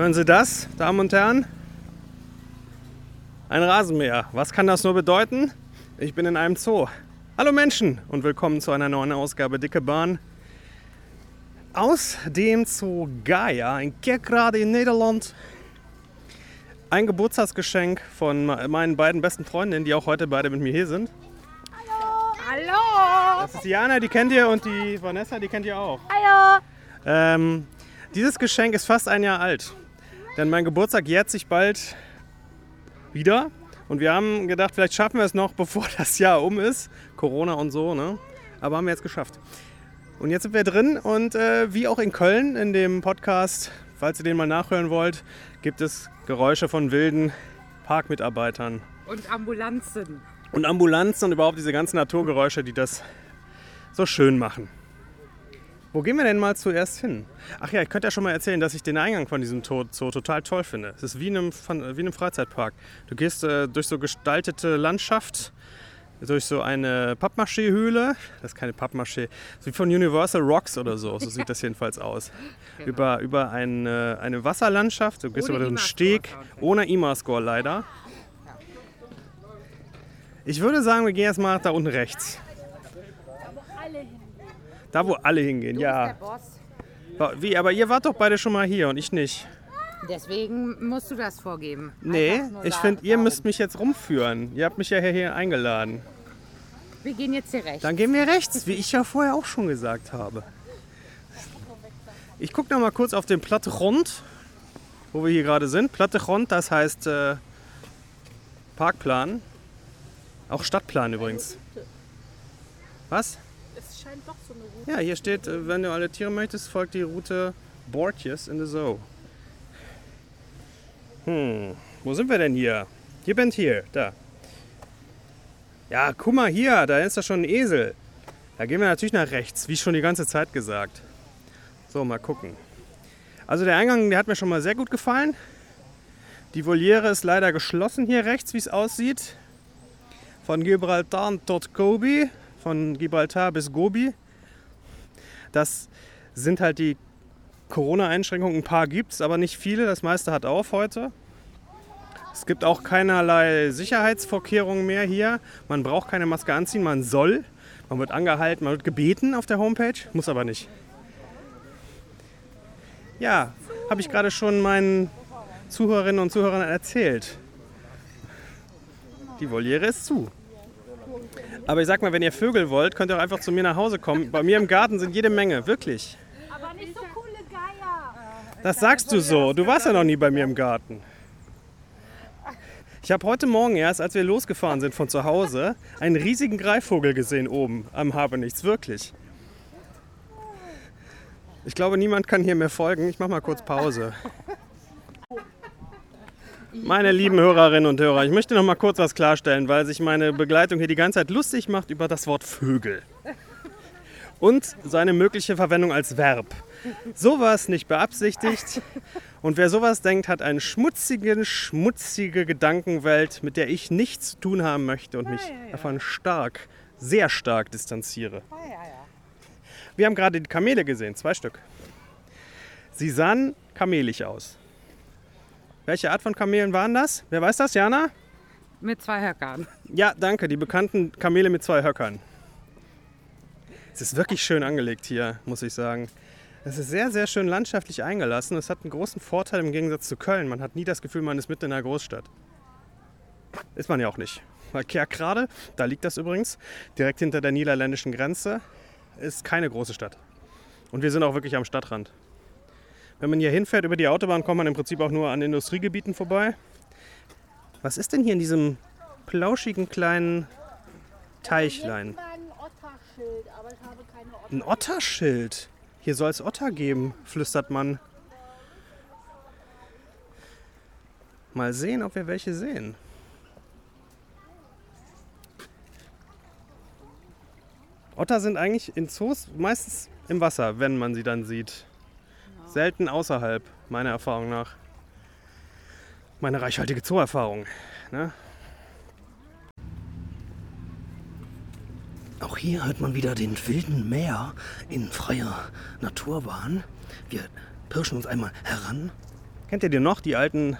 Hören Sie das, Damen und Herren? Ein Rasenmäher. Was kann das nur bedeuten? Ich bin in einem Zoo. Hallo Menschen und willkommen zu einer neuen Ausgabe Dicke Bahn. Aus dem Zoo Gaia in Kerkrade in Nederland. Ein Geburtstagsgeschenk von meinen beiden besten Freundinnen, die auch heute beide mit mir hier sind. Hallo! Das ist Jana, die kennt ihr, und die Vanessa, die kennt ihr auch. Hallo! Ähm, dieses Geschenk ist fast ein Jahr alt. Denn mein Geburtstag jährt sich bald wieder. Und wir haben gedacht, vielleicht schaffen wir es noch, bevor das Jahr um ist. Corona und so, ne? Aber haben wir jetzt geschafft. Und jetzt sind wir drin und äh, wie auch in Köln in dem Podcast, falls ihr den mal nachhören wollt, gibt es Geräusche von wilden Parkmitarbeitern. Und Ambulanzen. Und Ambulanzen und überhaupt diese ganzen Naturgeräusche, die das so schön machen. Wo gehen wir denn mal zuerst hin? Ach ja, ich könnte ja schon mal erzählen, dass ich den Eingang von diesem Zoo, total toll finde. Es ist wie in einem, wie in einem Freizeitpark. Du gehst äh, durch so gestaltete Landschaft, durch so eine Pappmaché-Höhle. Das ist keine Pappmaché. So wie von Universal Rocks oder so. So sieht das jedenfalls aus. Genau. Über, über eine, eine Wasserlandschaft. Du gehst ohne über den Steg. Ohne IMA-Score leider. Ich würde sagen, wir gehen jetzt mal da unten rechts. Da, wo alle hingehen, du ja. Bist der Boss. Wie, aber ihr wart doch beide schon mal hier und ich nicht. Deswegen musst du das vorgeben. Nee, ich finde, ihr müsst mich jetzt rumführen. Ihr habt mich ja hier eingeladen. Wir gehen jetzt hier rechts. Dann gehen wir rechts, wie ich ja vorher auch schon gesagt habe. Ich gucke noch mal kurz auf den Platte Rond, wo wir hier gerade sind. Platte Rond, das heißt äh, Parkplan. Auch Stadtplan übrigens. Was? Es scheint doch so eine Route. Ja, hier steht, äh, wenn du alle Tiere möchtest, folgt die Route Bortjes in the Zoo. Hm, wo sind wir denn hier? Hier bin hier, da. Ja, guck mal hier, da ist da schon ein Esel. Da gehen wir natürlich nach rechts, wie schon die ganze Zeit gesagt. So, mal gucken. Also der Eingang, der hat mir schon mal sehr gut gefallen. Die Voliere ist leider geschlossen hier rechts, wie es aussieht. Von Gibraltar tot Gobi, von Gibraltar bis Gobi. Das sind halt die Corona-Einschränkungen. Ein paar gibt es, aber nicht viele. Das meiste hat auf heute. Es gibt auch keinerlei Sicherheitsvorkehrungen mehr hier. Man braucht keine Maske anziehen, man soll. Man wird angehalten, man wird gebeten auf der Homepage, muss aber nicht. Ja, habe ich gerade schon meinen Zuhörerinnen und Zuhörern erzählt. Die Voliere ist zu. Aber ich sag mal, wenn ihr Vögel wollt, könnt ihr auch einfach zu mir nach Hause kommen. Bei mir im Garten sind jede Menge, wirklich. Aber nicht so coole Geier. Das sagst du so. Du warst ja noch nie bei mir im Garten. Ich habe heute Morgen erst, als wir losgefahren sind von zu Hause, einen riesigen Greifvogel gesehen oben am Habenichts. Wirklich. Ich glaube, niemand kann hier mehr folgen. Ich mache mal kurz Pause. Meine lieben Hörerinnen und Hörer, ich möchte noch mal kurz was klarstellen, weil sich meine Begleitung hier die ganze Zeit lustig macht über das Wort Vögel. Und seine mögliche Verwendung als Verb. Sowas nicht beabsichtigt. Und wer sowas denkt, hat eine schmutzige, schmutzige Gedankenwelt, mit der ich nichts zu tun haben möchte und mich davon stark, sehr stark distanziere. Wir haben gerade die Kamele gesehen, zwei Stück. Sie sahen kamelig aus. Welche Art von Kamelen waren das? Wer weiß das, Jana? Mit zwei Höckern. Ja, danke, die bekannten Kamele mit zwei Höckern. Es ist wirklich schön angelegt hier, muss ich sagen. Es ist sehr, sehr schön landschaftlich eingelassen. Es hat einen großen Vorteil im Gegensatz zu Köln. Man hat nie das Gefühl, man ist mitten in einer Großstadt. Ist man ja auch nicht. Weil Kerkrade, da liegt das übrigens, direkt hinter der niederländischen Grenze, ist keine große Stadt. Und wir sind auch wirklich am Stadtrand. Wenn man hier hinfährt über die Autobahn, kommt man im Prinzip auch nur an Industriegebieten vorbei. Was ist denn hier in diesem plauschigen kleinen Teichlein? Ein Otterschild, aber ich habe keine Otter. Ein Otterschild. Hier soll es Otter geben, flüstert man. Mal sehen, ob wir welche sehen. Otter sind eigentlich in Zoos meistens im Wasser, wenn man sie dann sieht. Selten außerhalb, meiner Erfahrung nach. Meine reichhaltige Zoo-Erfahrung. Ne? Auch hier hört man wieder den wilden Meer in freier Naturbahn. Wir pirschen uns einmal heran. Kennt ihr die noch, die alten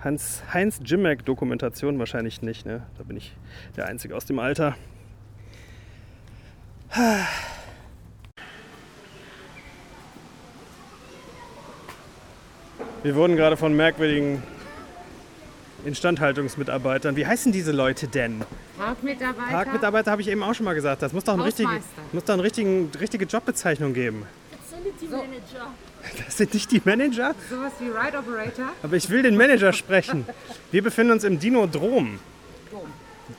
Hans, Heinz Jimmack Dokumentationen? Wahrscheinlich nicht, ne? Da bin ich der Einzige aus dem Alter. Wir wurden gerade von merkwürdigen Instandhaltungsmitarbeitern. Wie heißen diese Leute denn? Parkmitarbeiter. Parkmitarbeiter habe ich eben auch schon mal gesagt. Das muss doch, ein richtigen, Hausmeister. muss doch eine richtigen, richtige Jobbezeichnung geben. Facility Manager. Das sind nicht die Manager, Sowas wie Ride Operator. aber ich will den Manager sprechen. Wir befinden uns im Dinodrom. Dom.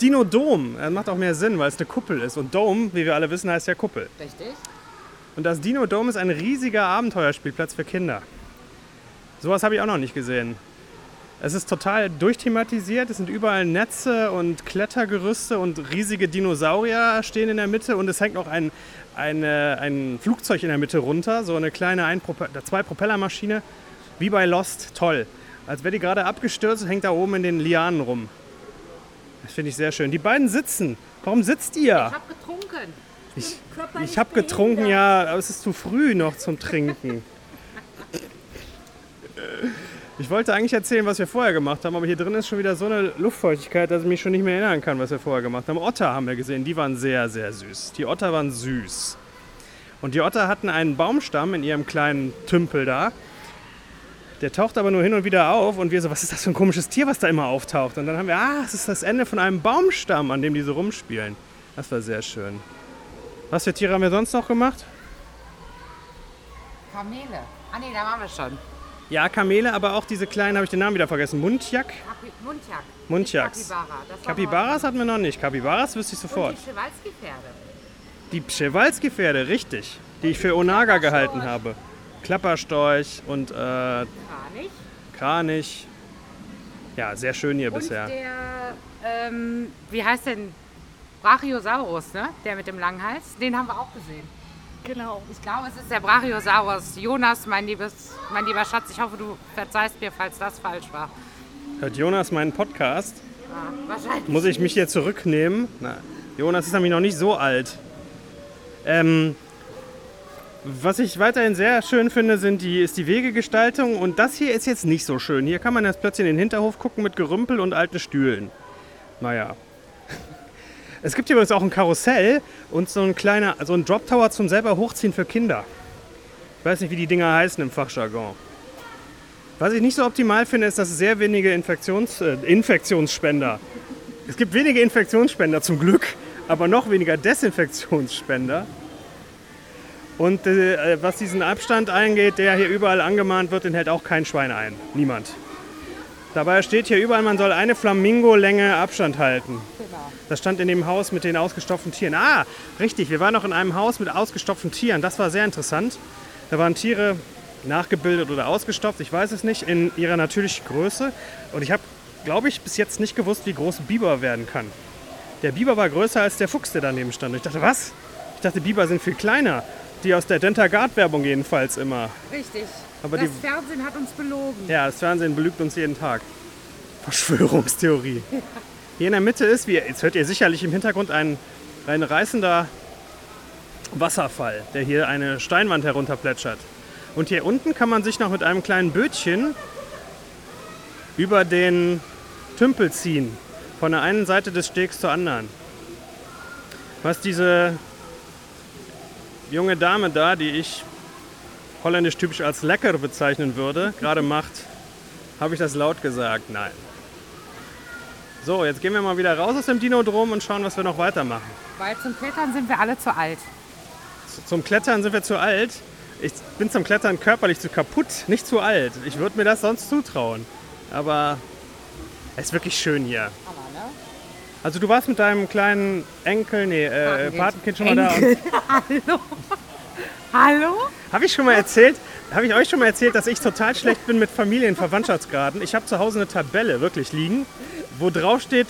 Dinodom, das macht auch mehr Sinn, weil es eine Kuppel ist. Und Dome, wie wir alle wissen, heißt ja Kuppel. Richtig. Und das Dinodom ist ein riesiger Abenteuerspielplatz für Kinder. Sowas habe ich auch noch nicht gesehen. Es ist total durchthematisiert. Es sind überall Netze und Klettergerüste und riesige Dinosaurier stehen in der Mitte. Und es hängt noch ein, eine, ein Flugzeug in der Mitte runter. So eine kleine ein zwei Propellermaschine. Wie bei Lost. Toll. Als wäre die gerade abgestürzt und hängt da oben in den Lianen rum. Das finde ich sehr schön. Die beiden sitzen. Warum sitzt ihr? Ich habe getrunken. Ich, ich habe getrunken, ja, aber es ist zu früh noch zum Trinken. Ich wollte eigentlich erzählen, was wir vorher gemacht haben, aber hier drin ist schon wieder so eine Luftfeuchtigkeit, dass ich mich schon nicht mehr erinnern kann, was wir vorher gemacht haben. Otter haben wir gesehen, die waren sehr, sehr süß. Die Otter waren süß. Und die Otter hatten einen Baumstamm in ihrem kleinen Tümpel da. Der taucht aber nur hin und wieder auf und wir so, was ist das für ein komisches Tier, was da immer auftaucht? Und dann haben wir, ah, es ist das Ende von einem Baumstamm, an dem die so rumspielen. Das war sehr schön. Was für Tiere haben wir sonst noch gemacht? Kamele. Ah nee, da waren wir schon. Ja, Kamele, aber auch diese kleinen, habe ich den Namen wieder vergessen. Kapi Kapibara. Das war Kapibaras hatten wir noch nicht. Kapibaras wüsste ich Und sofort. die Przewalski-Pferde. Die Przewalski-Pferde, richtig. Die ich für Onaga gehalten habe. Klapperstorch und äh, Kranich. Kranich. Ja, sehr schön hier Und bisher. der, ähm, wie heißt denn? Brachiosaurus, ne? Der mit dem langen Hals. Den haben wir auch gesehen. Genau. Ich glaube, es ist der Brachiosaurus. Jonas, mein, liebes, mein lieber Schatz, ich hoffe, du verzeihst mir, falls das falsch war. Hört Jonas meinen Podcast? Ah, wahrscheinlich. Muss ich mich hier zurücknehmen? Na, Jonas ist nämlich noch nicht so alt. Ähm, was ich weiterhin sehr schön finde, sind die, ist die Wegegestaltung. Und das hier ist jetzt nicht so schön. Hier kann man jetzt plötzlich in den Hinterhof gucken mit Gerümpel und alten Stühlen. Naja. Es gibt übrigens auch ein Karussell und so ein kleiner, so ein Drop Tower zum selber hochziehen für Kinder. Ich weiß nicht, wie die Dinger heißen im Fachjargon. Was ich nicht so optimal finde, ist, dass es sehr wenige Infektions, äh, Infektionsspender. Es gibt wenige Infektionsspender zum Glück, aber noch weniger Desinfektionsspender. Und äh, was diesen Abstand eingeht, der hier überall angemahnt wird, den hält auch kein Schwein ein. Niemand. Dabei steht hier überall, man soll eine Flamingo-Länge Abstand halten. Das stand in dem Haus mit den ausgestopften Tieren. Ah, richtig, wir waren noch in einem Haus mit ausgestopften Tieren. Das war sehr interessant. Da waren Tiere nachgebildet oder ausgestopft, ich weiß es nicht, in ihrer natürlichen Größe. Und ich habe, glaube ich, bis jetzt nicht gewusst, wie groß ein Biber werden kann. Der Biber war größer als der Fuchs, der daneben stand. Und ich dachte, was? Ich dachte, Biber sind viel kleiner. Die aus der Dentagard-Werbung jedenfalls immer. Richtig. Aber das die- Fernsehen hat uns belogen. Ja, das Fernsehen belügt uns jeden Tag. Verschwörungstheorie. Hier in der Mitte ist, wie, jetzt hört ihr sicherlich im Hintergrund, ein, ein reißender Wasserfall, der hier eine Steinwand herunterplätschert. Und hier unten kann man sich noch mit einem kleinen Bötchen über den Tümpel ziehen. Von der einen Seite des Stegs zur anderen. Was diese junge Dame da, die ich holländisch typisch als lecker bezeichnen würde, gerade macht, habe ich das laut gesagt? Nein. So, jetzt gehen wir mal wieder raus aus dem Dinodrom und schauen, was wir noch weitermachen. Weil zum Klettern sind wir alle zu alt. Zum Klettern sind wir zu alt. Ich bin zum Klettern körperlich zu kaputt, nicht zu alt. Ich würde mir das sonst zutrauen. Aber es ist wirklich schön hier. Aber, ne? Also du warst mit deinem kleinen Enkel, nee, äh, Patenkind. Patenkind schon mal da. Hallo? Hallo? Habe ich schon mal erzählt, habe ich euch schon mal erzählt, dass ich total schlecht bin mit Familienverwandtschaftsgraden. Ich habe zu Hause eine Tabelle wirklich liegen, wo drauf steht,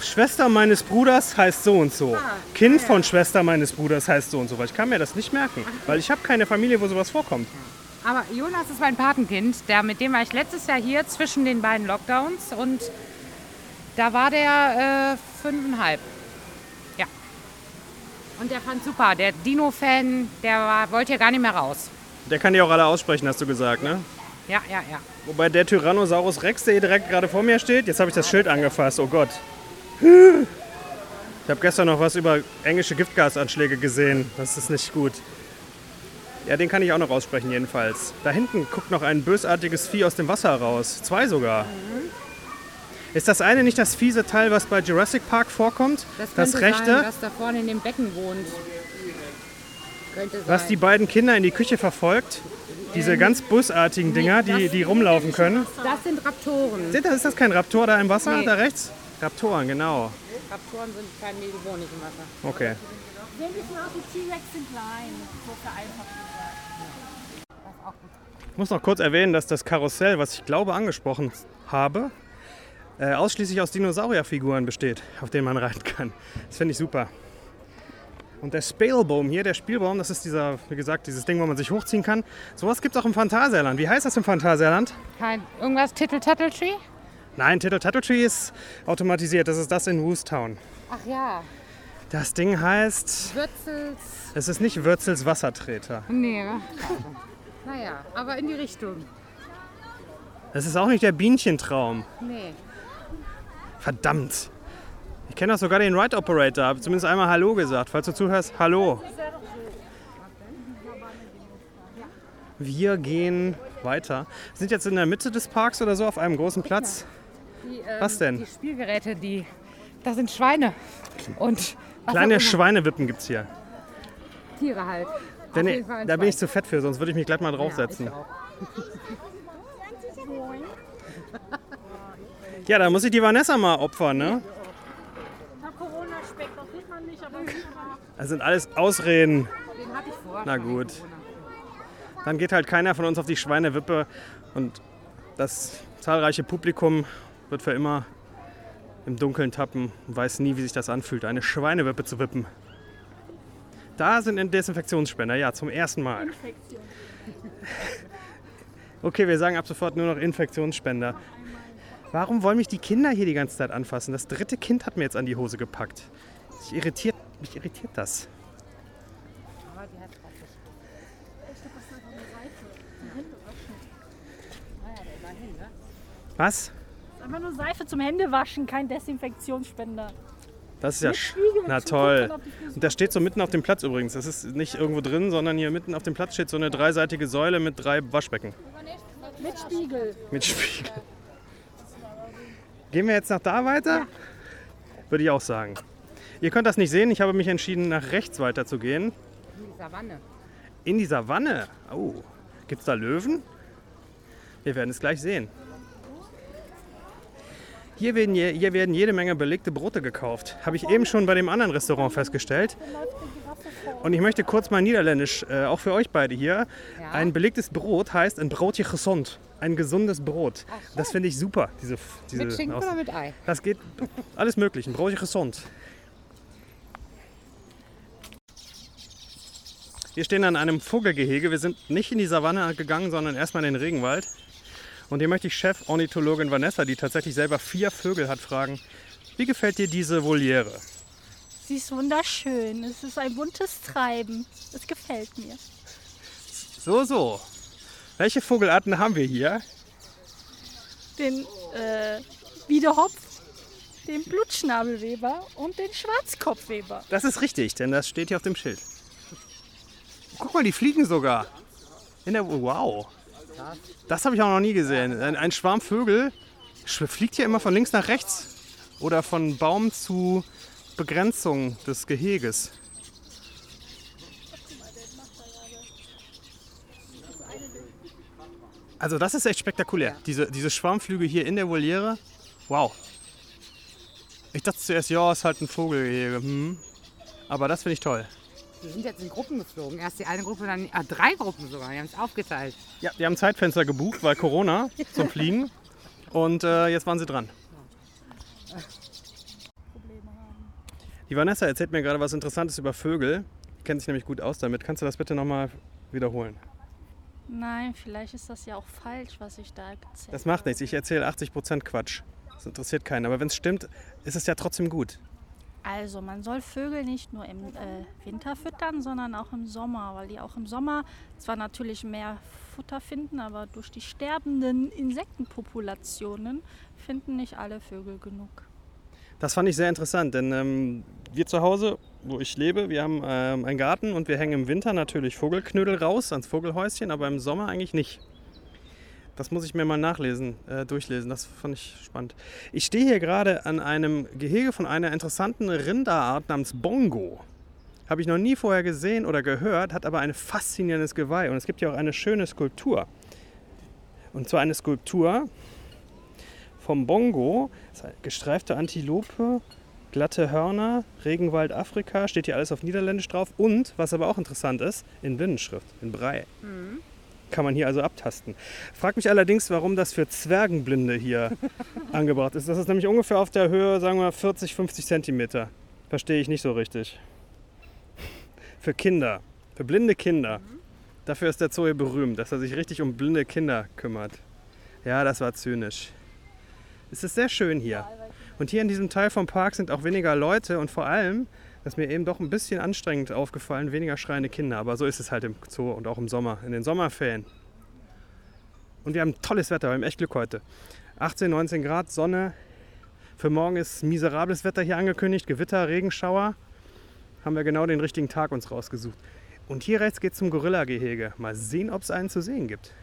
Schwester meines Bruders heißt so und so. Kind von Schwester meines Bruders heißt so und so. Weil ich kann mir das nicht merken, weil ich habe keine Familie, wo sowas vorkommt. Aber Jonas ist mein Patenkind. Der, mit dem war ich letztes Jahr hier zwischen den beiden Lockdowns. Und da war der äh, fünfeinhalb. Und der fand super. Der Dino-Fan, der war, wollte ja gar nicht mehr raus. Der kann die auch alle aussprechen, hast du gesagt, ne? Ja, ja, ja. Wobei der Tyrannosaurus Rex, der hier direkt gerade vor mir steht, jetzt habe ich das Schild angefasst, oh Gott. Ich habe gestern noch was über englische Giftgasanschläge gesehen. Das ist nicht gut. Ja, den kann ich auch noch aussprechen jedenfalls. Da hinten guckt noch ein bösartiges Vieh aus dem Wasser raus. Zwei sogar. Ist das eine nicht das fiese Teil, was bei Jurassic Park vorkommt? Das, könnte rechte, Sein, was da vorne in dem Becken wohnt. Könnte sein. was die beiden Kinder in die Küche verfolgt? Diese ganz bösartigen Dinger, die, die rumlaufen können. das sind Raptoren. Seht ihr, ist das kein Raptor da im Wasser, Nee. da rechts? Raptoren, genau. Raptoren sind kein die wohnen nicht im Wasser. Okay. Ein bisschen aus wie T-Rex sind klein. So vereinfacht gesagt. Ich muss noch kurz erwähnen, dass das Karussell, was ich glaube angesprochen habe, äh, ausschließlich aus Dinosaurierfiguren besteht, auf denen man reiten kann. Das finde ich super. Und der Spalebaum hier, der Spielbaum, das ist dieser, wie gesagt, dieses Ding, wo man sich hochziehen kann. Sowas gibt es auch im Phantasialand. Wie heißt das im Phantasialand? Kein, irgendwas Tittle Tattle Tree? Nein, Tittle Tattle Tree ist automatisiert. Das ist das in Woostown. Ach ja, Das Ding heißt, Würzels. es ist nicht Würzels Wassertreter. Nee, ne? naja, aber in die Richtung. Es ist auch nicht der Bienchentraum. Nee. Verdammt. Ich kenne doch sogar den Ride Operator. Habe zumindest einmal Hallo gesagt. Falls du zuhörst, Hallo. Wir gehen weiter. Wir sind jetzt in der Mitte des Parks oder so auf einem großen Platz. Die, ähm, Was denn? Die Spielgeräte, die. Das sind Schweine. Und. Kleine auch. Schweinewippen gibt es hier. Tiere halt. Wenn da bin ich zu fett für, sonst würde ich mich gleich mal draufsetzen. Ja, ich auch. Ja, da muss ich die Vanessa mal opfern, ne? Na, Corona-Speck, das sieht man nicht, aber Das sind alles Ausreden. Den hatte ich vor. Na gut. Dann geht halt keiner von uns auf die Schweinewippe und das zahlreiche Publikum wird für immer im Dunkeln tappen und weiß nie, wie sich das anfühlt, eine Schweinewippe zu wippen. Da sind Desinfektionsspender, ja, zum ersten Mal. Okay, wir sagen ab sofort nur noch Infektionsspender. Warum wollen mich die Kinder hier die ganze Zeit anfassen? Das dritte Kind hat mir jetzt an die Hose gepackt. Mich irritiert, mich irritiert das. Was? einfach nur Seife zum Händewaschen, kein Desinfektionsspender. Das ist ja. Sch- Na toll. Und das steht so mitten auf dem Platz übrigens. Das ist nicht irgendwo drin, sondern hier mitten auf dem Platz steht so eine dreiseitige Säule mit drei Waschbecken. Mit Spiegel. Mit Spiegel. Gehen wir jetzt nach da weiter? Würde ich auch sagen. Ihr könnt das nicht sehen. Ich habe mich entschieden, nach rechts weiter zu gehen. In die Savanne. In die Savanne. Oh. Gibt es da Löwen? Wir werden es gleich sehen. Hier werden, je, hier werden jede Menge belegte Brote gekauft. Habe ich eben schon bei dem anderen Restaurant festgestellt. Und ich möchte kurz mal niederländisch, äh, auch für euch beide hier. Ja. Ein belegtes Brot heißt ein Brotje gezond. Ein gesundes Brot. Das finde ich super. Diese, diese Mit Schinken Aus- oder mit Ei? das geht alles möglich. Ein Brotje gezond. Wir stehen an einem Vogelgehege. Wir sind nicht in die Savanne gegangen, sondern erstmal in den Regenwald. Und hier möchte ich Chef-Ornithologin Vanessa, die tatsächlich selber vier Vögel hat, fragen, wie gefällt dir diese Voliere? Sie ist wunderschön. Es ist ein buntes Treiben. Es gefällt mir. So, so. Welche Vogelarten haben wir hier? Den äh, Wiedehopf, den Blutschnabelweber und den Schwarzkopfweber. Das ist richtig, denn das steht hier auf dem Schild. Guck mal, die fliegen sogar. In der, wow. Das habe ich auch noch nie gesehen. Ein, ein Schwarm Vögel fliegt hier immer von links nach rechts oder von Baum zu Begrenzung des Geheges. Also das ist echt spektakulär. Diese, diese Schwarmflüge hier in der Voliere. Wow. Ich dachte zuerst, ja, ist halt ein Vogelgehege. Hm. Aber das finde ich toll. Die sind jetzt in Gruppen geflogen. Erst die eine Gruppe, dann ah, drei Gruppen sogar. Die haben es aufgeteilt. Ja, die haben Zeitfenster gebucht, weil Corona zum Fliegen. Und äh, jetzt waren sie dran. Die Vanessa erzählt mir gerade was Interessantes über Vögel. Die kennt sich nämlich gut aus damit. Kannst du das bitte nochmal wiederholen? Nein, vielleicht ist das ja auch falsch, was ich da erzähle. Das macht nichts. Ich erzähle 80% Quatsch. Das interessiert keinen. Aber wenn es stimmt, ist es ja trotzdem gut. Also man soll Vögel nicht nur im äh, Winter füttern, sondern auch im Sommer, weil die auch im Sommer zwar natürlich mehr Futter finden, aber durch die sterbenden Insektenpopulationen finden nicht alle Vögel genug. Das fand ich sehr interessant, denn ähm, wir zu Hause, wo ich lebe, wir haben ähm, einen Garten und wir hängen im Winter natürlich Vogelknödel raus ans Vogelhäuschen, aber im Sommer eigentlich nicht. Das muss ich mir mal nachlesen, äh, durchlesen. Das fand ich spannend. Ich stehe hier gerade an einem Gehege von einer interessanten Rinderart namens Bongo. Habe ich noch nie vorher gesehen oder gehört, hat aber ein faszinierendes Geweih. Und es gibt hier auch eine schöne Skulptur. Und zwar eine Skulptur vom Bongo. Gestreifte Antilope, glatte Hörner, Regenwald Afrika, steht hier alles auf Niederländisch drauf. Und, was aber auch interessant ist, in Binnenschrift, in Brei. Mhm. Kann man hier also abtasten. Frag mich allerdings, warum das für Zwergenblinde hier angebracht ist. Das ist nämlich ungefähr auf der Höhe, sagen wir 40, 50 Zentimeter. Verstehe ich nicht so richtig. Für Kinder, für blinde Kinder. Dafür ist der Zoo hier berühmt, dass er sich richtig um blinde Kinder kümmert. Ja, das war zynisch. Es ist sehr schön hier. Und hier in diesem Teil vom Park sind auch weniger Leute und vor allem das ist mir eben doch ein bisschen anstrengend aufgefallen, weniger schreiende Kinder. Aber so ist es halt im Zoo und auch im Sommer, in den Sommerferien. Und wir haben tolles Wetter, wir haben echt Glück heute. 18, 19 Grad, Sonne. Für morgen ist miserables Wetter hier angekündigt, Gewitter, Regenschauer. Haben wir genau den richtigen Tag uns rausgesucht. Und hier rechts geht es zum Gorilla-Gehege. Mal sehen, ob es einen zu sehen gibt.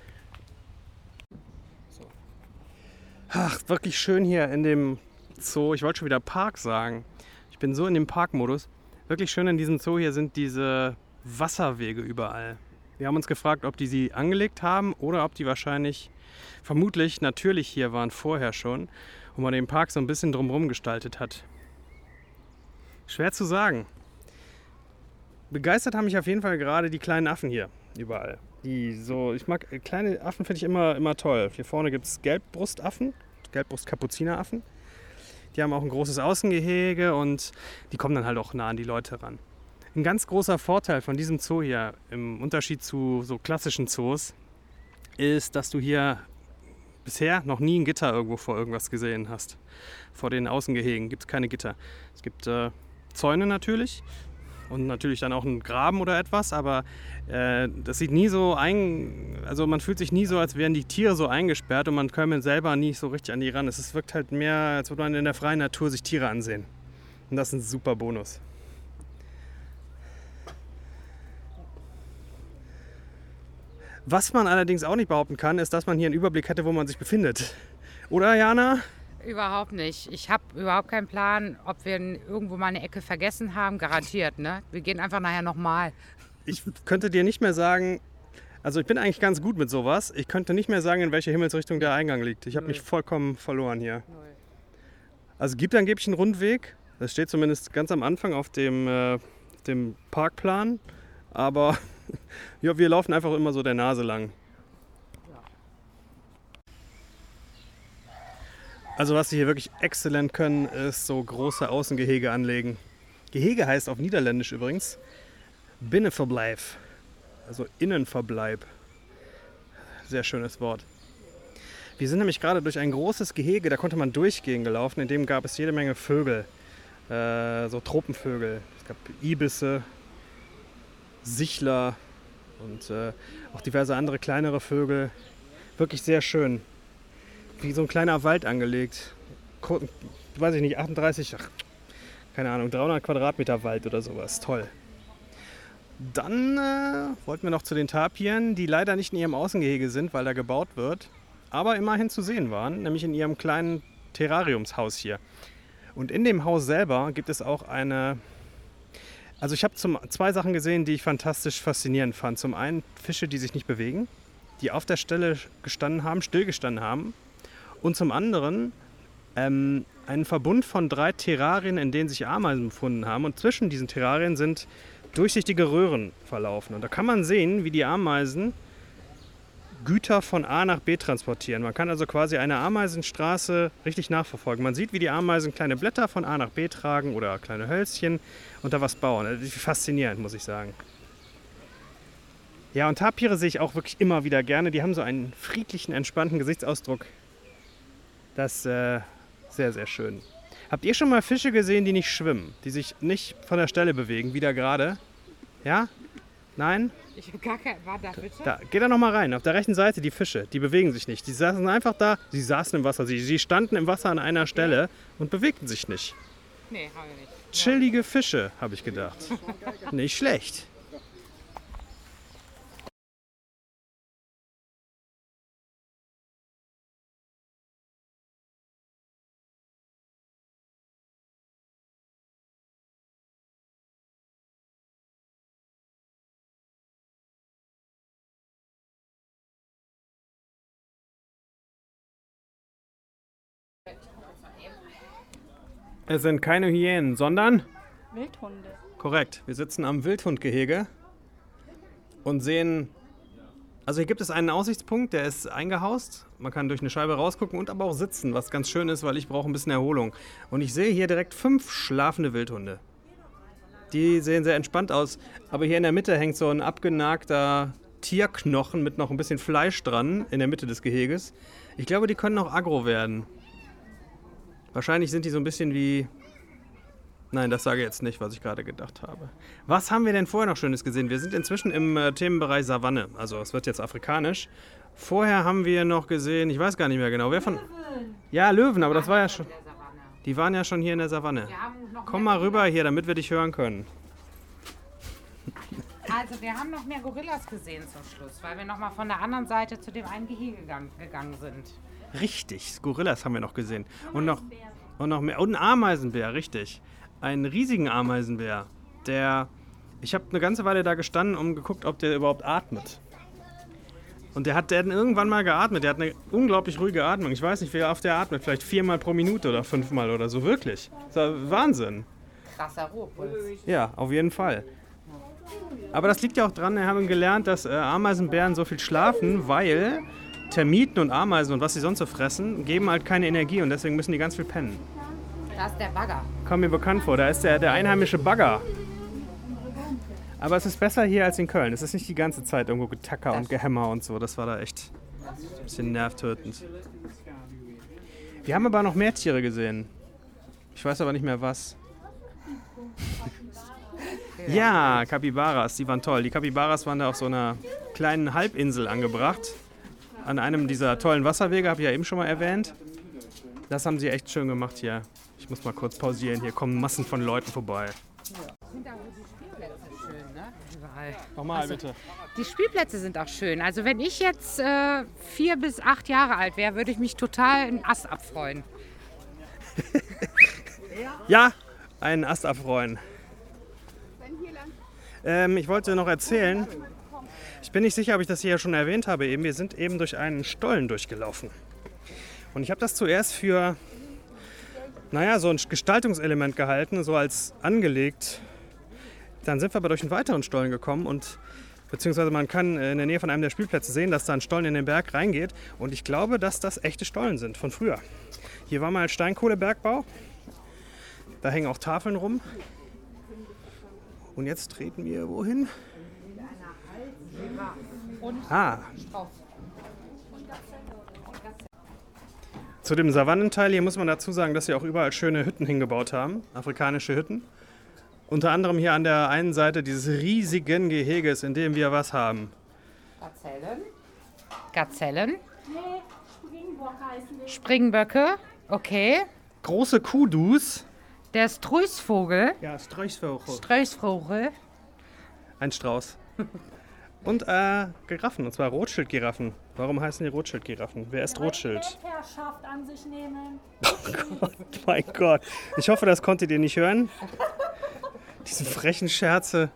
Ach, wirklich schön hier in dem Zoo. Ich wollte schon wieder Park sagen. Ich bin so in dem Parkmodus. Wirklich schön in diesem Zoo hier sind diese Wasserwege überall. Wir haben uns gefragt, ob die sie angelegt haben oder ob die wahrscheinlich vermutlich natürlich hier waren vorher schon und man den Park so ein bisschen drumherum gestaltet hat. Schwer zu sagen. Begeistert haben mich auf jeden Fall gerade die kleinen Affen hier überall. Die so, ich mag kleine Affen finde ich immer, immer toll. Hier vorne gibt es Gelbbrustaffen, Gelbbrust-Kapuzineraffen. Die haben auch ein großes Außengehege und die kommen dann halt auch nah an die Leute ran. Ein ganz großer Vorteil von diesem Zoo hier, im Unterschied zu so klassischen Zoos, ist, dass du hier bisher noch nie ein Gitter irgendwo vor irgendwas gesehen hast. Vor den Außengehegen gibt es keine Gitter. Es gibt äh, Zäune natürlich, und natürlich dann auch einen Graben oder etwas, aber äh, das sieht nie so ein, also man fühlt sich nie so, als wären die Tiere so eingesperrt und man käme selber nie so richtig an die ran. Es wirkt halt mehr, als würde man in der freien Natur sich Tiere ansehen. Und das ist ein super Bonus. Was man allerdings auch nicht behaupten kann, ist, dass man hier einen Überblick hätte, wo man sich befindet. Oder Jana? Überhaupt nicht. Ich habe überhaupt keinen Plan, ob wir irgendwo mal eine Ecke vergessen haben. Garantiert, ne? Wir gehen einfach nachher nochmal. Ich könnte dir nicht mehr sagen, also ich bin eigentlich ganz gut mit sowas. Ich könnte nicht mehr sagen, in welche Himmelsrichtung der Eingang liegt. Ich habe mich vollkommen verloren hier. Null. Also es gibt angeblich einen Rundweg. Das steht zumindest ganz am Anfang auf dem, äh, dem Parkplan. Aber ja, wir laufen einfach immer so der Nase lang. Also was sie hier wirklich exzellent können, ist so große Außengehege anlegen. Gehege heißt auf Niederländisch übrigens Binnenverbleib, also Innenverbleib. Sehr schönes Wort. Wir sind nämlich gerade durch ein großes Gehege, da konnte man durchgehen gelaufen, in dem gab es jede Menge Vögel, äh, so Tropenvögel. Es gab Ibisse, Sichler und äh, auch diverse andere kleinere Vögel. Wirklich sehr schön wie so ein kleiner Wald angelegt. Weiß ich nicht, 38, ach, keine Ahnung, 300 Quadratmeter Wald oder sowas. Toll. Dann äh, wollten wir noch zu den Tapiren, die leider nicht in ihrem Außengehege sind, weil da gebaut wird, aber immerhin zu sehen waren, nämlich in ihrem kleinen Terrariumshaus hier. Und in dem Haus selber gibt es auch eine. Also ich habe zwei Sachen gesehen, die ich fantastisch faszinierend fand. Zum einen Fische, die sich nicht bewegen, die auf der Stelle gestanden haben, stillgestanden haben und zum anderen ähm, einen Verbund von drei Terrarien, in denen sich Ameisen befunden haben. Und zwischen diesen Terrarien sind durchsichtige Röhren verlaufen. Und da kann man sehen, wie die Ameisen Güter von A nach B transportieren. Man kann also quasi eine Ameisenstraße richtig nachverfolgen. Man sieht, wie die Ameisen kleine Blätter von A nach B tragen oder kleine Hölzchen und da was bauen. Faszinierend, muss ich sagen. Ja, und Tapire sehe ich auch wirklich immer wieder gerne. Die haben so einen friedlichen, entspannten Gesichtsausdruck. Das ist äh, sehr, sehr schön. Habt ihr schon mal Fische gesehen, die nicht schwimmen, die sich nicht von der Stelle bewegen, wieder gerade? Ja? Nein? Ich habe gar kein. War da bitte? Da, geh da noch mal rein. Auf der rechten Seite die Fische, die bewegen sich nicht. Die saßen einfach da, sie saßen im Wasser, sie, sie standen im Wasser an einer Stelle und bewegten sich nicht. Nee, habe ich nicht. Chillige Fische, habe ich gedacht. Nicht schlecht. Es sind keine Hyänen, sondern Wildhunde. Korrekt. Wir sitzen am Wildhundgehege und sehen. Also hier gibt es einen Aussichtspunkt, der ist eingehaust. Man kann durch eine Scheibe rausgucken und aber auch sitzen, was ganz schön ist, weil ich brauche ein bisschen Erholung. Und ich sehe hier direkt fünf schlafende Wildhunde. Die sehen sehr entspannt aus, aber hier in der Mitte hängt so ein abgenagter Tierknochen mit noch ein bisschen Fleisch dran in der Mitte des Geheges. Ich glaube, die können noch aggro werden. Wahrscheinlich sind die so ein bisschen wie Nein, das sage ich jetzt nicht, was ich gerade gedacht habe. Was haben wir denn vorher noch Schönes gesehen? Wir sind inzwischen im äh, Themenbereich Savanne. Also es wird jetzt afrikanisch. Vorher haben wir noch gesehen, ich weiß gar nicht mehr genau, wer von. Ja, Löwen, aber das war ja schon. Die waren ja schon hier in der Savanne. Komm mal rüber hier, damit wir dich hören können. Also wir haben noch mehr Gorillas gesehen zum Schluss, weil wir noch mal von der anderen Seite zu dem einen Gehege gegangen sind. Richtig, Gorillas haben wir noch gesehen. Und noch, und noch mehr. Und ein Ameisenbär, richtig. Einen riesigen Ameisenbär, der. Ich habe eine ganze Weile da gestanden und geguckt, ob der überhaupt atmet. Und der hat der hat irgendwann mal geatmet. Der hat eine unglaublich ruhige Atmung. Ich weiß nicht, wie oft der atmet. Vielleicht viermal pro Minute oder fünfmal oder so. Wirklich. Das ist Wahnsinn. Krasser Ruhepuls. Ja, auf jeden Fall. Aber das liegt ja auch dran, wir haben gelernt, dass äh, Ameisenbären so viel schlafen, weil Termiten und Ameisen und was sie sonst so fressen, geben halt keine Energie und deswegen müssen die ganz viel pennen. Da ist der Bagger. Kommt mir bekannt vor, da ist der, der einheimische Bagger. Aber es ist besser hier als in Köln. Es ist nicht die ganze Zeit irgendwo Getacker und Gehämmer und so. Das war da echt ein bisschen nervtötend. Wir haben aber noch mehr Tiere gesehen. Ich weiß aber nicht mehr was. Ja, Kapibaras, die waren toll. Die Kapibaras waren da auf so einer kleinen Halbinsel angebracht. An einem dieser tollen Wasserwege, habe ich ja eben schon mal erwähnt. Das haben sie echt schön gemacht hier. Ich muss mal kurz pausieren. Hier kommen Massen von Leuten vorbei. Nochmal bitte. Die Spielplätze sind auch schön. Also wenn ich jetzt äh, vier bis acht Jahre alt wäre, würde ich mich total einen Ast abfreuen. Ja, einen Ast abfreuen. Ähm, ich wollte noch erzählen, ich bin nicht sicher, ob ich das hier schon erwähnt habe eben. Wir sind eben durch einen Stollen durchgelaufen. Und ich habe das zuerst für, naja, so ein Gestaltungselement gehalten, so als angelegt. Dann sind wir aber durch einen weiteren Stollen gekommen und beziehungsweise man kann in der Nähe von einem der Spielplätze sehen, dass da ein Stollen in den Berg reingeht. Und ich glaube, dass das echte Stollen sind von früher. Hier war mal Steinkohlebergbau. Da hängen auch Tafeln rum. Und jetzt treten wir wohin? Ah. Zu dem Savannenteil hier muss man dazu sagen, dass sie auch überall schöne Hütten hingebaut haben, afrikanische Hütten. Unter anderem hier an der einen Seite dieses riesigen Geheges, in dem wir was haben. Gazellen. Gazellen. Nee, Springbock heißen die. Springböcke. Okay. Große Kudus. Der Streußvogel. Ja, Sträuchvogel. Streußvogel. Ein Strauß. Und äh, Giraffen, und zwar Rothschild-Giraffen. Warum heißen die Rothschild-Giraffen? Wer ist Rothschild? Weltherrschaft an sich nehmen. Mein Gott. Ich hoffe, das konntet ihr nicht hören. Diese frechen Scherze.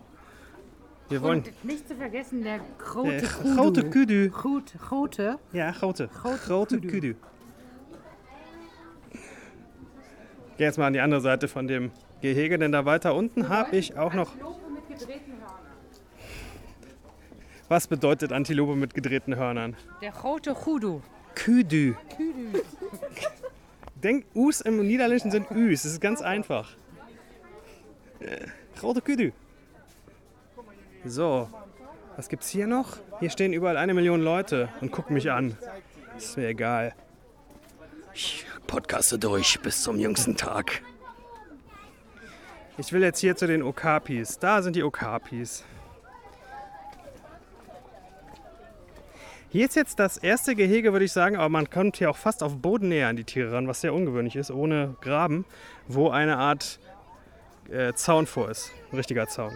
Wir wollen. Und nicht zu vergessen der rote Äh, Kudu. grote Kudu. Rote, rote. Ja, grote. Grote Grote Kudu. Kudu. Geh jetzt mal an die andere Seite von dem Gehege, denn da weiter unten habe ich auch noch. Mit gedrehten Hörnern. Was bedeutet Antilope mit gedrehten Hörnern? Der rote Kudu. Kudu. Denk, Us im Niederländischen sind Üs. Das ist ganz einfach. Äh, Rote Kudu. So, was gibt's hier noch? Hier stehen überall eine Million Leute und gucken mich an. Ist mir egal. Ich podcaste durch bis zum jüngsten Tag. Ich will jetzt hier zu den Okapis. Da sind die Okapis. Hier ist jetzt das erste Gehege, würde ich sagen, aber man kommt hier auch fast auf Bodennähe an die Tiere ran, was sehr ungewöhnlich ist, ohne Graben, wo eine Art äh, Zaun vor ist. Ein richtiger Zaun.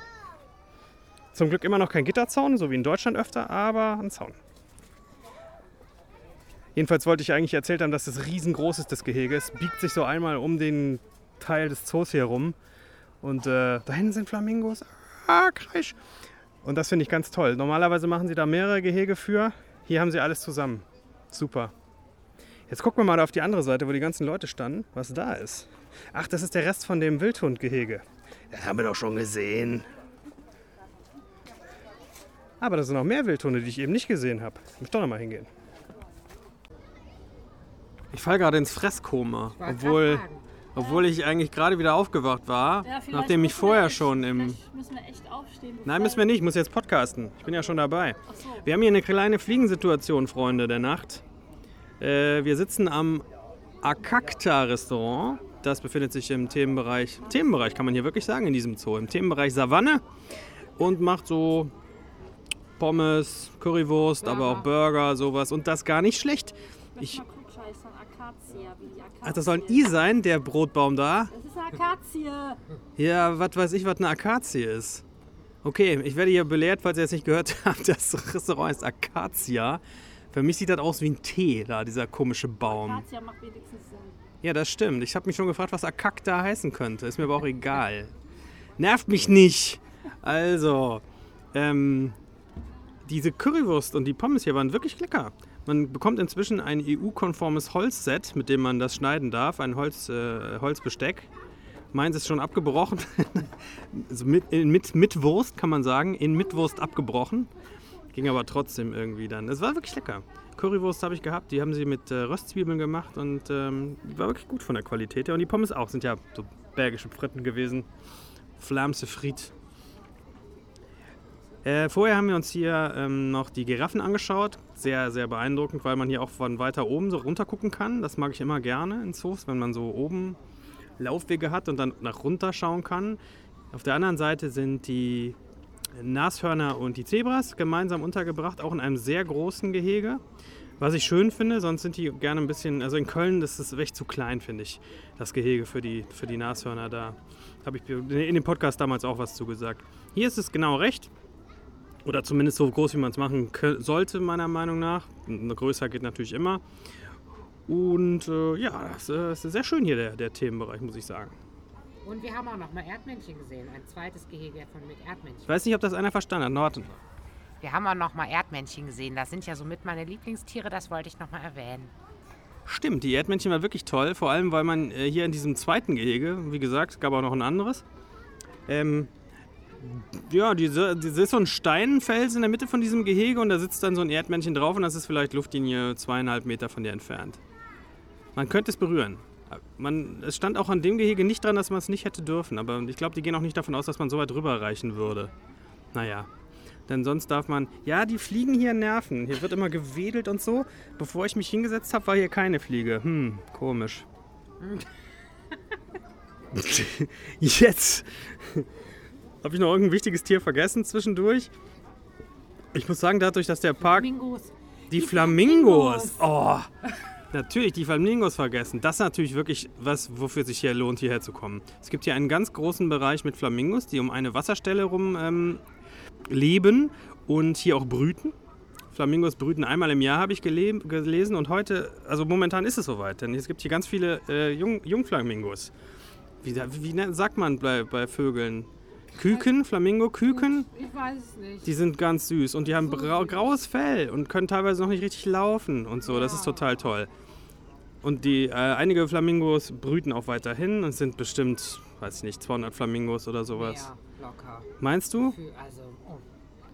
Zum Glück immer noch kein Gitterzaun, so wie in Deutschland öfter, aber ein Zaun. Jedenfalls wollte ich eigentlich erzählt haben, dass das riesengroß ist, das Gehege. Es biegt sich so einmal um den Teil des Zoos hier rum. Und äh, da hinten sind Flamingos. Ah, Kreisch. Und das finde ich ganz toll. Normalerweise machen sie da mehrere Gehege für. Hier haben sie alles zusammen. Super. Jetzt gucken wir mal auf die andere Seite, wo die ganzen Leute standen, was da ist. Ach, das ist der Rest von dem Wildhundgehege. Das haben wir doch schon gesehen. Aber da sind noch mehr Wildhunde, die ich eben nicht gesehen habe. Muss doch noch mal hingehen. Ich falle gerade ins Fresskoma, obwohl, obwohl ich eigentlich gerade wieder aufgewacht war, nachdem ich vorher schon im... Müssen wir echt aufstehen. Nein, müssen wir nicht. Ich muss jetzt podcasten. Ich bin ja schon dabei. Wir haben hier eine kleine Fliegensituation, Freunde der Nacht. Äh, wir sitzen am Akakta Restaurant. Das befindet sich im Themenbereich, Themenbereich kann man hier wirklich sagen in diesem Zoo, im Themenbereich Savanne und macht so Pommes, Currywurst, aber auch Burger, sowas und das gar nicht schlecht. Ich, Mal gucken, scheiße, Akazie, wie die Akazie. Ach, das soll ein I sein, der Brotbaum da. Das ist eine Akazie. Ja, was weiß ich, was eine Akazie ist. Okay, ich werde hier belehrt, falls ihr es nicht gehört habt, das Restaurant heißt Akacia. Für mich sieht das aus wie ein Tee, da, dieser komische Baum. Akazie macht wenigstens Sinn. Ja, das stimmt. Ich habe mich schon gefragt, was Akak da heißen könnte. Ist mir aber auch egal. Nervt mich nicht. Also, ähm, diese Currywurst und die Pommes hier waren wirklich lecker. Man bekommt inzwischen ein EU-konformes Holzset, mit dem man das schneiden darf, ein Holz, äh, Holzbesteck. Meins ist schon abgebrochen. also mit, in, mit, mit Wurst kann man sagen, in Mitwurst abgebrochen. Ging aber trotzdem irgendwie dann. Es war wirklich lecker. Currywurst habe ich gehabt, die haben sie mit äh, Röstzwiebeln gemacht und ähm, war wirklich gut von der Qualität her. Und die Pommes auch, sind ja so bergische Fritten gewesen. Flamse Fried. Äh, vorher haben wir uns hier ähm, noch die Giraffen angeschaut. Sehr, sehr beeindruckend, weil man hier auch von weiter oben so runter gucken kann. Das mag ich immer gerne in Zoos, wenn man so oben Laufwege hat und dann nach runter schauen kann. Auf der anderen Seite sind die Nashörner und die Zebras gemeinsam untergebracht, auch in einem sehr großen Gehege. Was ich schön finde, sonst sind die gerne ein bisschen, also in Köln das ist echt zu klein, finde ich, das Gehege für die, für die Nashörner da. Habe ich in dem Podcast damals auch was zugesagt. Hier ist es genau recht. Oder zumindest so groß, wie man es machen sollte, meiner Meinung nach. Eine größer geht natürlich immer. Und äh, ja, das äh, ist sehr schön hier, der, der Themenbereich, muss ich sagen. Und wir haben auch noch mal Erdmännchen gesehen. Ein zweites Gehege von mit Erdmännchen. Ich weiß nicht, ob das einer verstanden hat. Norton. Wir haben auch noch mal Erdmännchen gesehen. Das sind ja somit meine Lieblingstiere. Das wollte ich noch mal erwähnen. Stimmt, die Erdmännchen war wirklich toll, vor allem weil man äh, hier in diesem zweiten Gehege, wie gesagt, es gab auch noch ein anderes, ähm, ja, diese ist so ein Steinfels in der Mitte von diesem Gehege und da sitzt dann so ein Erdmännchen drauf und das ist vielleicht Luftlinie zweieinhalb Meter von dir entfernt. Man könnte es berühren. Man, es stand auch an dem Gehege nicht dran, dass man es nicht hätte dürfen, aber ich glaube, die gehen auch nicht davon aus, dass man so weit rüberreichen würde. Naja, denn sonst darf man. Ja, die Fliegen hier nerven. Hier wird immer gewedelt und so. Bevor ich mich hingesetzt habe, war hier keine Fliege. Hm, komisch. Jetzt habe ich noch irgendein wichtiges Tier vergessen zwischendurch. Ich muss sagen, dadurch, dass der Park. Flamingos. Die, Flamingos. Oh, natürlich, die Flamingos vergessen. Das ist natürlich wirklich was, wofür sich hier lohnt, hierher zu kommen. Es gibt hier einen ganz großen Bereich mit Flamingos, die um eine Wasserstelle rum ähm, leben und hier auch brüten. Flamingos brüten einmal im Jahr, habe ich gele gelesen. Und heute, also momentan ist es soweit, denn es gibt hier ganz viele äh, Jung Jungflamingos. Wie, wie sagt man bei, bei Vögeln? Küken, Flamingo-Küken? Ich weiß es nicht. Die sind ganz süß und die haben graues Fell und können teilweise noch nicht richtig laufen und so. Das ist total toll. Und die, äh, einige Flamingos brüten auch weiterhin und sind bestimmt, weiß ich nicht, 200 Flamingos oder sowas. Mehr, locker. Meinst du? Für, also, oh.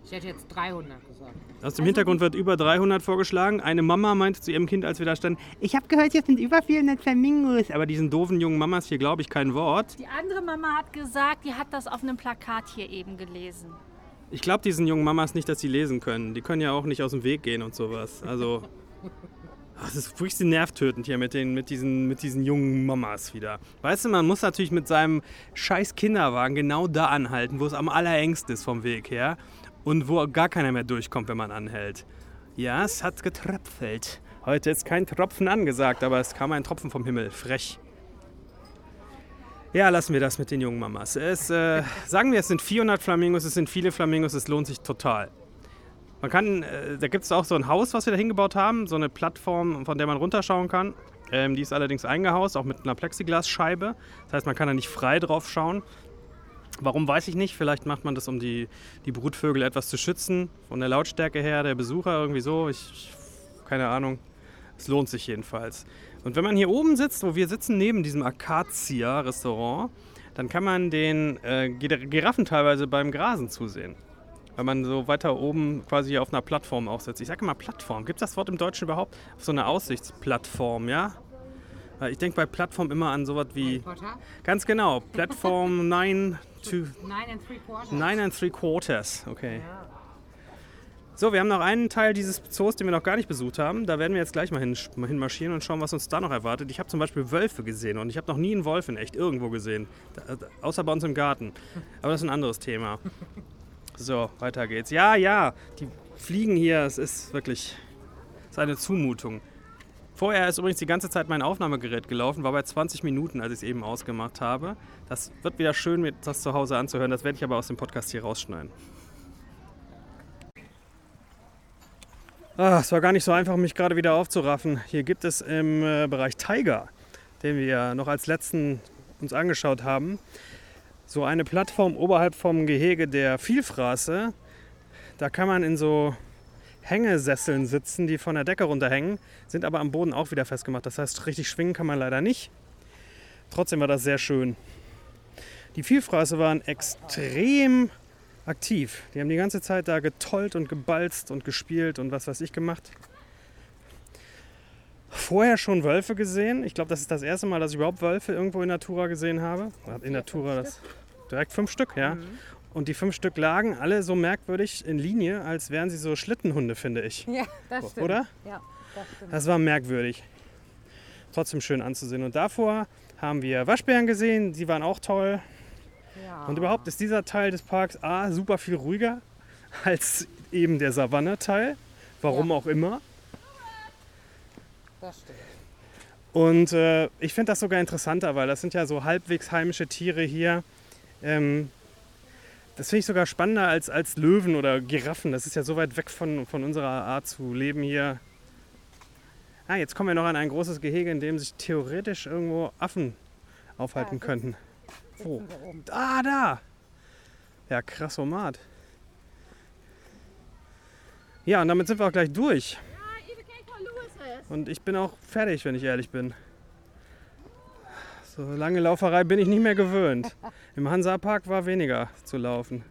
Ich hätte jetzt 300 gesagt. Aus dem Hintergrund wird über 300 vorgeschlagen. Eine Mama meinte zu ihrem Kind, als wir da standen, ich habe gehört, jetzt sind über 400 Flamingos. Aber diesen doofen jungen Mamas hier glaube ich kein Wort. Die andere Mama hat gesagt, die hat das auf einem Plakat hier eben gelesen. Ich glaube diesen jungen Mamas nicht, dass sie lesen können. Die können ja auch nicht aus dem Weg gehen und sowas. Also, Ach, das ist wirklich nervtötend hier mit, den, mit, diesen, mit diesen jungen Mamas wieder. Weißt du, man muss natürlich mit seinem scheiß Kinderwagen genau da anhalten, wo es am allerengsten ist vom Weg her und wo gar keiner mehr durchkommt, wenn man anhält. Ja, es hat getröpfelt. Heute ist kein Tropfen angesagt, aber es kam ein Tropfen vom Himmel. Frech. Ja, lassen wir das mit den jungen Mamas. Es, äh, sagen wir, es sind 400 Flamingos, es sind viele Flamingos, es lohnt sich total. Man kann, äh, da gibt es auch so ein Haus, was wir da hingebaut haben, so eine Plattform, von der man runterschauen kann. Ähm, die ist allerdings eingehaust, auch mit einer Plexiglasscheibe. Das heißt, man kann da nicht frei drauf schauen. Warum weiß ich nicht. Vielleicht macht man das, um die, die Brutvögel etwas zu schützen. Von der Lautstärke her, der Besucher irgendwie so. Ich, keine Ahnung. Es lohnt sich jedenfalls. Und wenn man hier oben sitzt, wo wir sitzen, neben diesem Acacia-Restaurant, dann kann man den äh, Giraffen teilweise beim Grasen zusehen. Wenn man so weiter oben quasi auf einer Plattform auch sitzt. Ich sage immer Plattform. Gibt es das Wort im Deutschen überhaupt? Auf so einer Aussichtsplattform, ja? Ich denke bei Plattform immer an sowas wie. Ganz genau. Plattform 9 to. 9 and 3 quarters. 9 and 3 quarters, okay. Ja. So, wir haben noch einen Teil dieses Zoos, den wir noch gar nicht besucht haben. Da werden wir jetzt gleich mal hin, hinmarschieren und schauen, was uns da noch erwartet. Ich habe zum Beispiel Wölfe gesehen und ich habe noch nie einen Wolf in echt irgendwo gesehen. Da, außer bei uns im Garten. Aber das ist ein anderes Thema. So, weiter geht's. Ja, ja, die fliegen hier. Es ist wirklich es ist eine Zumutung. Vorher ist übrigens die ganze Zeit mein Aufnahmegerät gelaufen, war bei 20 Minuten, als ich es eben ausgemacht habe. Das wird wieder schön, mir das zu Hause anzuhören. Das werde ich aber aus dem Podcast hier rausschneiden. Ah, es war gar nicht so einfach, mich gerade wieder aufzuraffen. Hier gibt es im äh, Bereich Tiger, den wir noch als letzten uns angeschaut haben, so eine Plattform oberhalb vom Gehege der Vielfraße. Da kann man in so Hängesesseln sitzen, die von der Decke runterhängen, sind aber am Boden auch wieder festgemacht. Das heißt, richtig schwingen kann man leider nicht. Trotzdem war das sehr schön. Die Vielfraße waren extrem aktiv. Die haben die ganze Zeit da getollt und gebalzt und gespielt und was weiß ich gemacht. Vorher schon Wölfe gesehen. Ich glaube, das ist das erste Mal, dass ich überhaupt Wölfe irgendwo in Natura gesehen habe. In Natura das direkt fünf Stück, ja. Und die fünf Stück lagen alle so merkwürdig in Linie, als wären sie so Schlittenhunde, finde ich. Ja, das stimmt. Oder? Ja, das stimmt. Das war merkwürdig. Trotzdem schön anzusehen. Und davor haben wir Waschbären gesehen, die waren auch toll. Ja. Und überhaupt ist dieser Teil des Parks A super viel ruhiger als eben der Savanne-Teil. Warum ja. auch immer. Das stimmt. Und äh, ich finde das sogar interessanter, weil das sind ja so halbwegs heimische Tiere hier. Ähm, das finde ich sogar spannender als, als Löwen oder Giraffen. Das ist ja so weit weg von, von unserer Art zu leben hier. Ah, jetzt kommen wir noch an ein großes Gehege, in dem sich theoretisch irgendwo Affen aufhalten ja, könnten. Wo? Oh. Ah, da! Ja, krass Format. Ja, und damit sind wir auch gleich durch. Und ich bin auch fertig, wenn ich ehrlich bin. So lange Lauferei bin ich nicht mehr gewöhnt. Im Hansa-Park war weniger zu laufen.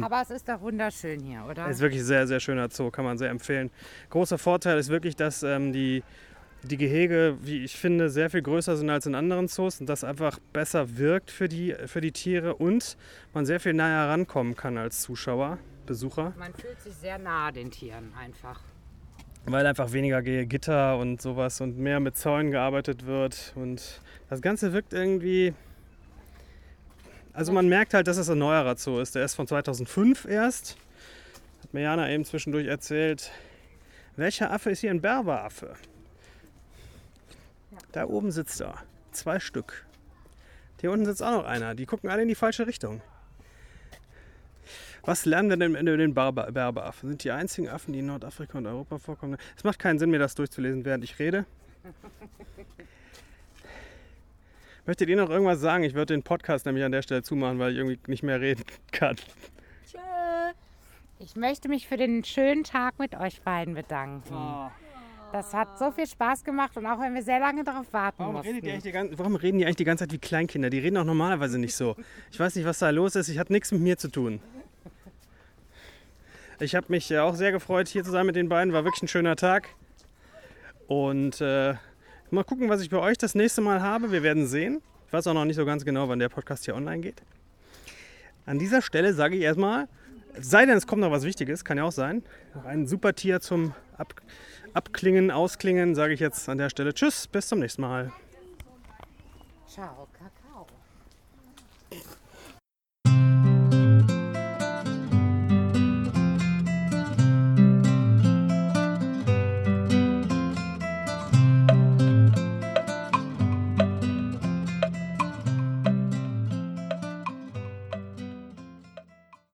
Aber es ist doch wunderschön hier, oder? Es ist wirklich ein sehr, sehr schöner Zoo, kann man sehr empfehlen. Großer Vorteil ist wirklich, dass ähm, die, die Gehege, wie ich finde, sehr viel größer sind als in anderen Zoos und das einfach besser wirkt für die, für die Tiere und man sehr viel näher rankommen kann als Zuschauer, Besucher. Man fühlt sich sehr nah den Tieren einfach weil einfach weniger Gitter und sowas und mehr mit Zäunen gearbeitet wird. Und das Ganze wirkt irgendwie. Also man merkt halt, dass es ein neuerer Zoo ist. Der ist von 2005 erst. Hat mir Jana eben zwischendurch erzählt. Welcher Affe ist hier ein Berberaffe? Da oben sitzt er. Zwei Stück. Hier unten sitzt auch noch einer. Die gucken alle in die falsche Richtung. Was lernen wir denn über den Berberaffen? Sind die einzigen Affen, die in Nordafrika und Europa vorkommen? Es macht keinen Sinn, mir das durchzulesen, während ich rede. Möchtet ihr noch irgendwas sagen? Ich würde den Podcast nämlich an der Stelle zumachen, weil ich irgendwie nicht mehr reden kann. Tschö. Ich möchte mich für den schönen Tag mit euch beiden bedanken. Oh. Das hat so viel Spaß gemacht und auch wenn wir sehr lange darauf warten warum mussten. Redet die ganze, warum reden die eigentlich die ganze Zeit wie Kleinkinder? Die reden auch normalerweise nicht so. Ich weiß nicht, was da los ist. Ich hat nichts mit mir zu tun. Ich habe mich auch sehr gefreut, hier zu sein mit den beiden. War wirklich ein schöner Tag. Und äh, mal gucken, was ich bei euch das nächste Mal habe. Wir werden sehen. Ich weiß auch noch nicht so ganz genau, wann der Podcast hier online geht. An dieser Stelle sage ich erstmal, sei denn es kommt noch was Wichtiges, kann ja auch sein, noch ein super Tier zum ab, abklingen, ausklingen, sage ich jetzt an der Stelle Tschüss, bis zum nächsten Mal. Ciao.